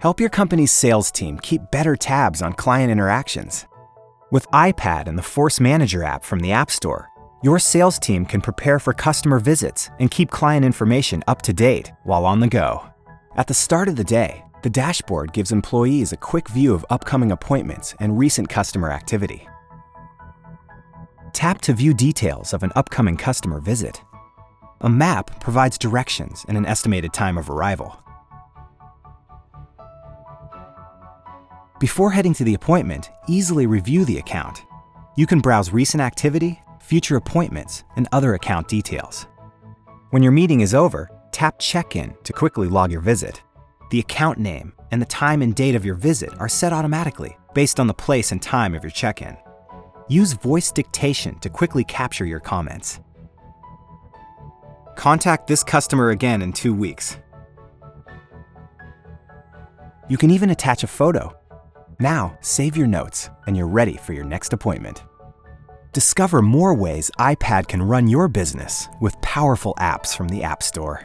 Help your company's sales team keep better tabs on client interactions. With iPad and the ForceManager app from the App Store, your sales team can prepare for customer visits and keep client information up to date while on the go. At the start of the day, the dashboard gives employees a quick view of upcoming appointments and recent customer activity. Tap to view details of an upcoming customer visit. A map provides directions and an estimated time of arrival. Before heading to the appointment, easily review the account. You can browse recent activity, future appointments, and other account details. When your meeting is over, tap Check In to quickly log your visit. The account name and the time and date of your visit are set automatically based on the place and time of your check in. Use voice dictation to quickly capture your comments. Contact this customer again in two weeks. You can even attach a photo. Now, save your notes and you're ready for your next appointment. Discover more ways iPad can run your business with powerful apps from the App Store.